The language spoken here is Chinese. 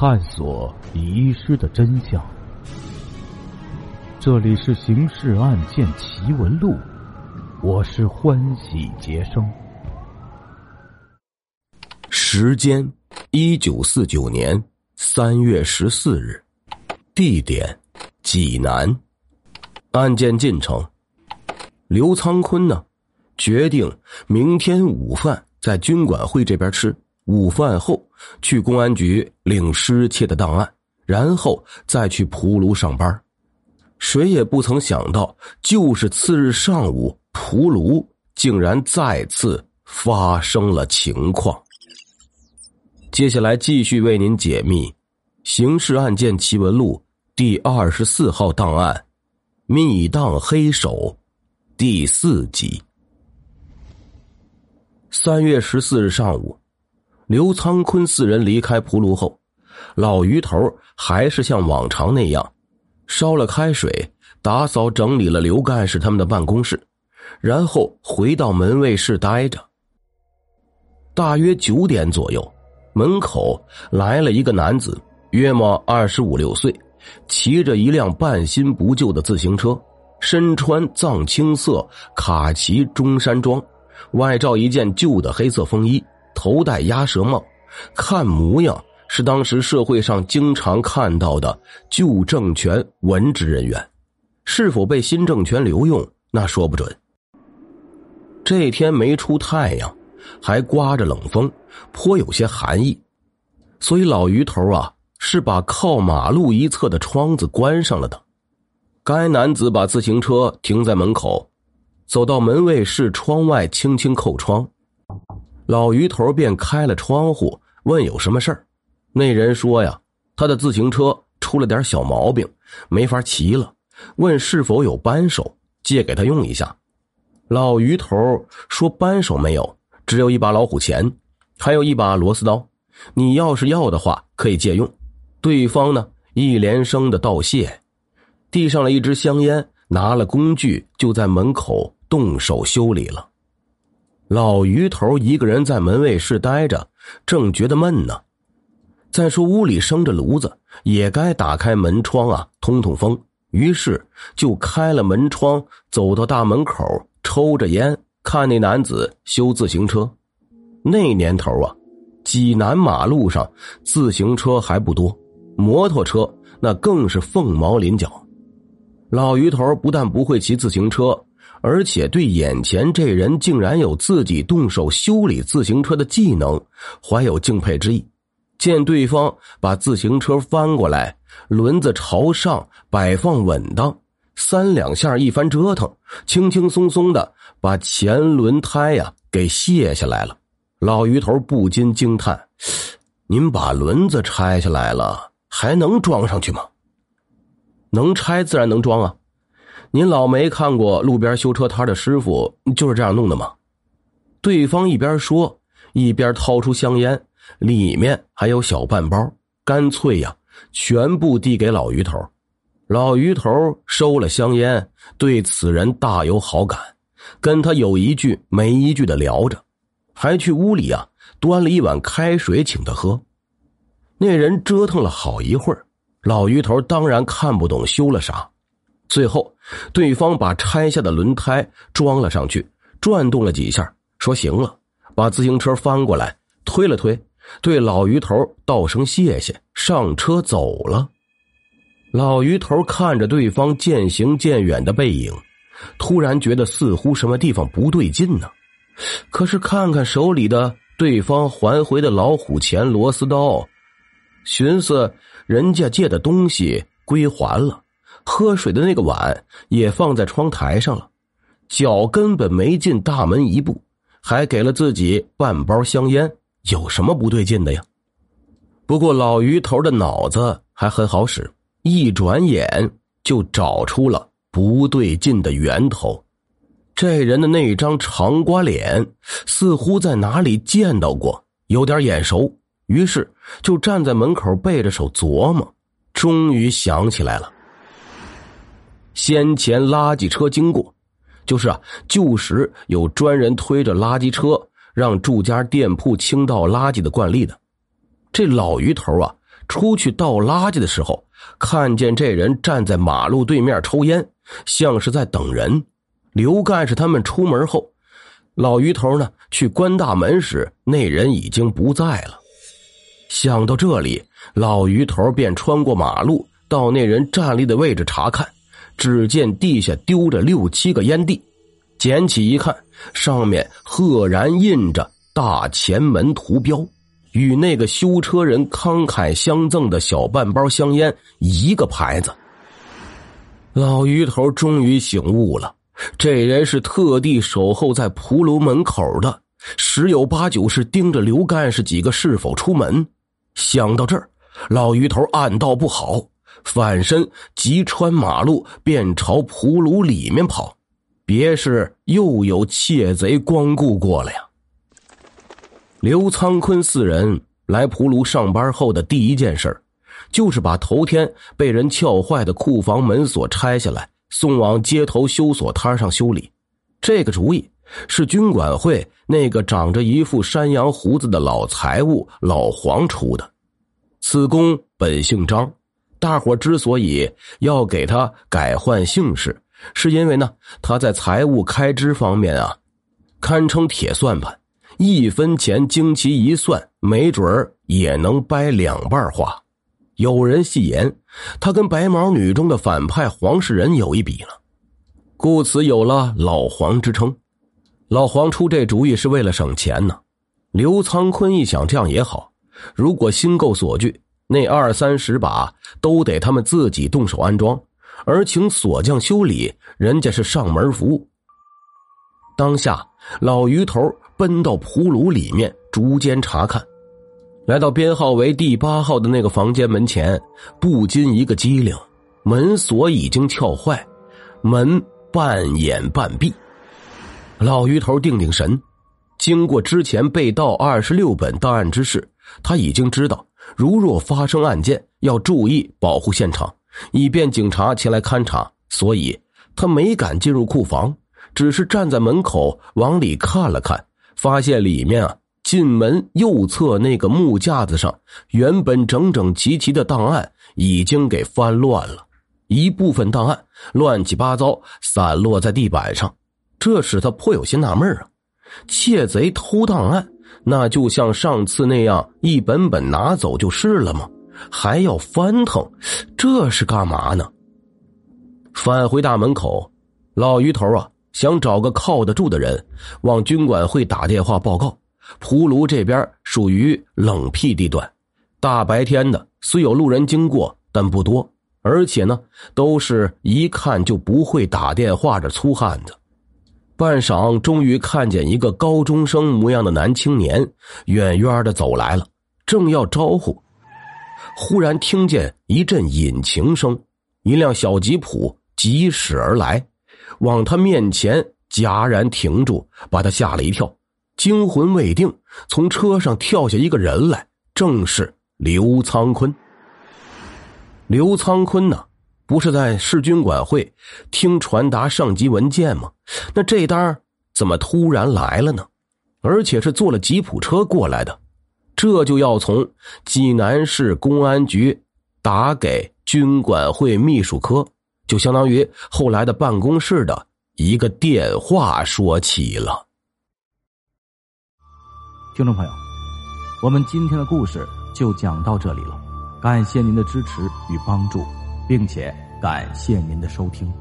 探索遗失的真相。这里是《刑事案件奇闻录》，我是欢喜杰生。时间：一九四九年三月十四日，地点：济南。案件进程：刘苍坤呢，决定明天午饭在军管会这边吃，午饭后去公安局领失窃的档案，然后再去蒲卢上班。谁也不曾想到，就是次日上午，蒲卢竟然再次发生了情况。接下来继续为您解密《刑事案件奇闻录》第二十四号档案《密档黑手》第四集。三月十四日上午，刘苍坤四人离开蒲卢后，老于头还是像往常那样。烧了开水，打扫整理了刘干事他们的办公室，然后回到门卫室待着。大约九点左右，门口来了一个男子，约莫二十五六岁，骑着一辆半新不旧的自行车，身穿藏青色卡其中山装，外罩一件旧的黑色风衣，头戴鸭舌帽，看模样。是当时社会上经常看到的旧政权文职人员，是否被新政权留用，那说不准。这天没出太阳，还刮着冷风，颇有些寒意，所以老于头啊是把靠马路一侧的窗子关上了的。该男子把自行车停在门口，走到门卫室窗外，轻轻扣窗，老于头便开了窗户，问有什么事儿。那人说呀，他的自行车出了点小毛病，没法骑了，问是否有扳手借给他用一下。老于头说扳手没有，只有一把老虎钳，还有一把螺丝刀。你要是要的话，可以借用。对方呢一连声的道谢，递上了一支香烟，拿了工具就在门口动手修理了。老于头一个人在门卫室待着，正觉得闷呢。再说屋里生着炉子，也该打开门窗啊，通通风。于是就开了门窗，走到大门口，抽着烟，看那男子修自行车。那年头啊，济南马路上自行车还不多，摩托车那更是凤毛麟角。老于头不但不会骑自行车，而且对眼前这人竟然有自己动手修理自行车的技能，怀有敬佩之意。见对方把自行车翻过来，轮子朝上摆放稳当，三两下一番折腾，轻轻松松的把前轮胎呀给卸下来了。老于头不禁惊叹：“您把轮子拆下来了，还能装上去吗？”“能拆自然能装啊，您老没看过路边修车摊的师傅就是这样弄的吗？”对方一边说，一边掏出香烟。里面还有小半包，干脆呀，全部递给老于头。老于头收了香烟，对此人大有好感，跟他有一句没一句的聊着，还去屋里啊端了一碗开水请他喝。那人折腾了好一会儿，老于头当然看不懂修了啥。最后，对方把拆下的轮胎装了上去，转动了几下，说行了，把自行车翻过来，推了推。对老于头道声谢谢，上车走了。老于头看着对方渐行渐远的背影，突然觉得似乎什么地方不对劲呢。可是看看手里的对方还回的老虎钳、螺丝刀，寻思人家借的东西归还了，喝水的那个碗也放在窗台上了，脚根本没进大门一步，还给了自己半包香烟。有什么不对劲的呀？不过老于头的脑子还很好使，一转眼就找出了不对劲的源头。这人的那张长瓜脸似乎在哪里见到过，有点眼熟。于是就站在门口背着手琢磨，终于想起来了。先前垃圾车经过，就是啊，旧时有专人推着垃圾车。让住家店铺倾倒垃圾的惯例的，这老于头啊，出去倒垃圾的时候，看见这人站在马路对面抽烟，像是在等人。刘干事他们出门后，老于头呢去关大门时，那人已经不在了。想到这里，老于头便穿过马路到那人站立的位置查看，只见地下丢着六七个烟蒂，捡起一看，上面赫然印着“大前门”图标。与那个修车人慷慨相赠的小半包香烟一个牌子，老鱼头终于醒悟了，这人是特地守候在蒲楼门口的，十有八九是盯着刘干事几个是否出门。想到这儿，老鱼头暗道不好，反身急穿马路，便朝蒲炉里面跑，别是又有窃贼光顾过了呀。刘苍坤四人来蒲庐上班后的第一件事就是把头天被人撬坏的库房门锁拆下来，送往街头修锁摊上修理。这个主意是军管会那个长着一副山羊胡子的老财务老黄出的。此公本姓张，大伙之所以要给他改换姓氏，是因为呢他在财务开支方面啊，堪称铁算盘。一分钱经其一算，没准儿也能掰两半花。有人戏言，他跟白毛女中的反派黄世仁有一比了，故此有了老黄之称。老黄出这主意是为了省钱呢。刘苍坤一想，这样也好，如果新购锁具，那二三十把都得他们自己动手安装，而请锁匠修理，人家是上门服务。当下，老鱼头。奔到蒲炉里面，逐间查看，来到编号为第八号的那个房间门前，不禁一个机灵，门锁已经撬坏，门半掩半闭。老鱼头定定神，经过之前被盗二十六本档案之事，他已经知道，如若发生案件，要注意保护现场，以便警察前来勘查，所以他没敢进入库房，只是站在门口往里看了看。发现里面啊，进门右侧那个木架子上，原本整整齐齐的档案已经给翻乱了，一部分档案乱七八糟散落在地板上，这使他颇有些纳闷啊。窃贼偷档案，那就像上次那样一本本拿走就是了吗？还要翻腾，这是干嘛呢？返回大门口，老鱼头啊。想找个靠得住的人，往军管会打电话报告。蒲庐这边属于冷僻地段，大白天的虽有路人经过，但不多，而且呢，都是一看就不会打电话的粗汉子。半晌，终于看见一个高中生模样的男青年，远远的走来了，正要招呼，忽然听见一阵引擎声，一辆小吉普疾驶而来。往他面前戛然停住，把他吓了一跳，惊魂未定，从车上跳下一个人来，正是刘苍坤。刘苍坤呢，不是在市军管会听传达上级文件吗？那这单怎么突然来了呢？而且是坐了吉普车过来的，这就要从济南市公安局打给军管会秘书科。就相当于后来的办公室的一个电话说起了。听众朋友，我们今天的故事就讲到这里了，感谢您的支持与帮助，并且感谢您的收听。